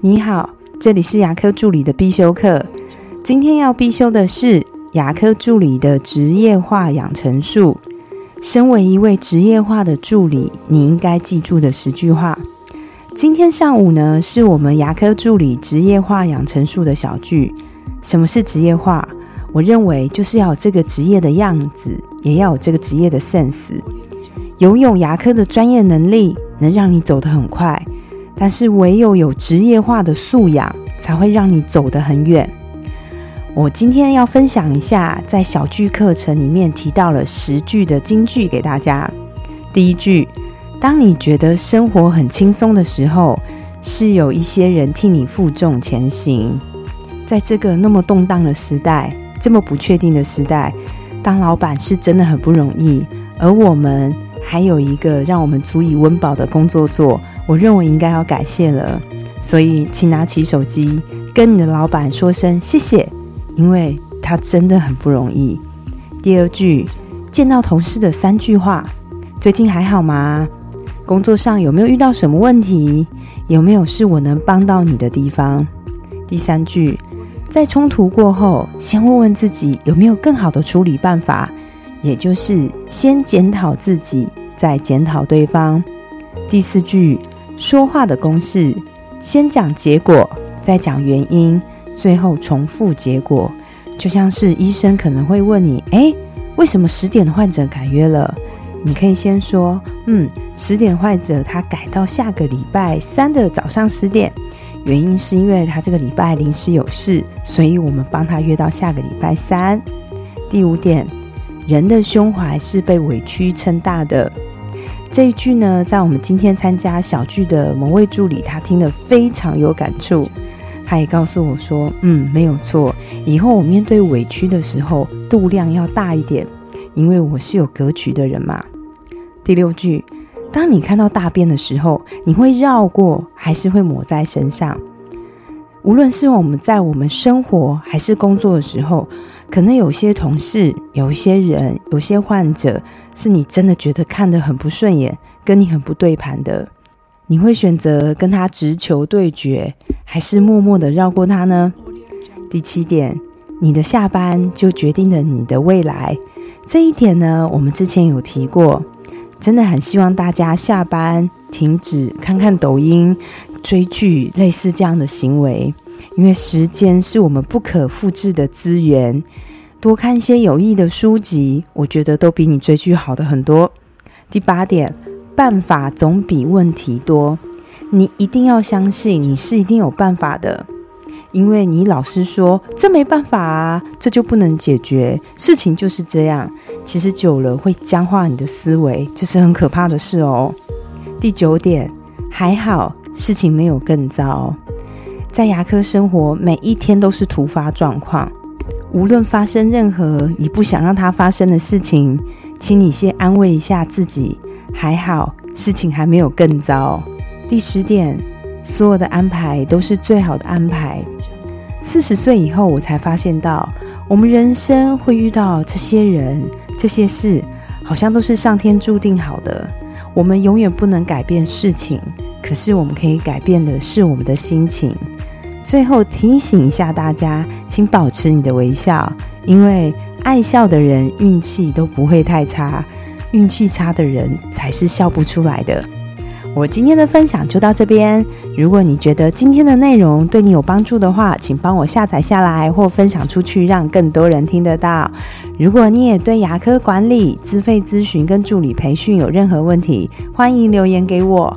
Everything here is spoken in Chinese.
你好，这里是牙科助理的必修课。今天要必修的是牙科助理的职业化养成术。身为一位职业化的助理，你应该记住的十句话。今天上午呢，是我们牙科助理职业化养成术的小剧。什么是职业化？我认为就是要有这个职业的样子，也要有这个职业的 sense。拥有牙科的专业能力，能让你走得很快。但是唯有有职业化的素养，才会让你走得很远。我今天要分享一下，在小句课程里面提到了十句的金句给大家。第一句：当你觉得生活很轻松的时候，是有一些人替你负重前行。在这个那么动荡的时代，这么不确定的时代，当老板是真的很不容易。而我们还有一个让我们足以温饱的工作做。我认为应该要感谢了，所以请拿起手机跟你的老板说声谢谢，因为他真的很不容易。第二句，见到同事的三句话：最近还好吗？工作上有没有遇到什么问题？有没有是我能帮到你的地方？第三句，在冲突过后，先问问自己有没有更好的处理办法，也就是先检讨自己，再检讨对方。第四句。说话的公式：先讲结果，再讲原因，最后重复结果。就像是医生可能会问你：“诶，为什么十点的患者改约了？”你可以先说：“嗯，十点患者他改到下个礼拜三的早上十点，原因是因为他这个礼拜临时有事，所以我们帮他约到下个礼拜三。”第五点，人的胸怀是被委屈撑大的。这一句呢，在我们今天参加小聚的某位助理，他听得非常有感触。他也告诉我说：“嗯，没有错，以后我面对委屈的时候，度量要大一点，因为我是有格局的人嘛。”第六句，当你看到大便的时候，你会绕过，还是会抹在身上？无论是我们在我们生活还是工作的时候，可能有些同事、有些人、有些患者，是你真的觉得看得很不顺眼，跟你很不对盘的，你会选择跟他直球对决，还是默默的绕过他呢？第七点，你的下班就决定了你的未来。这一点呢，我们之前有提过，真的很希望大家下班停止看看抖音。追剧类似这样的行为，因为时间是我们不可复制的资源。多看一些有益的书籍，我觉得都比你追剧好的很多。第八点，办法总比问题多。你一定要相信你是一定有办法的，因为你老是说这没办法啊，这就不能解决，事情就是这样。其实久了会僵化你的思维，这是很可怕的事哦。第九点，还好。事情没有更糟，在牙科生活，每一天都是突发状况。无论发生任何你不想让它发生的事情，请你先安慰一下自己，还好，事情还没有更糟。第十点，所有的安排都是最好的安排。四十岁以后，我才发现到，我们人生会遇到这些人、这些事，好像都是上天注定好的。我们永远不能改变事情。可是我们可以改变的是我们的心情。最后提醒一下大家，请保持你的微笑，因为爱笑的人运气都不会太差，运气差的人才是笑不出来的。我今天的分享就到这边。如果你觉得今天的内容对你有帮助的话，请帮我下载下来或分享出去，让更多人听得到。如果你也对牙科管理、自费咨询跟助理培训有任何问题，欢迎留言给我。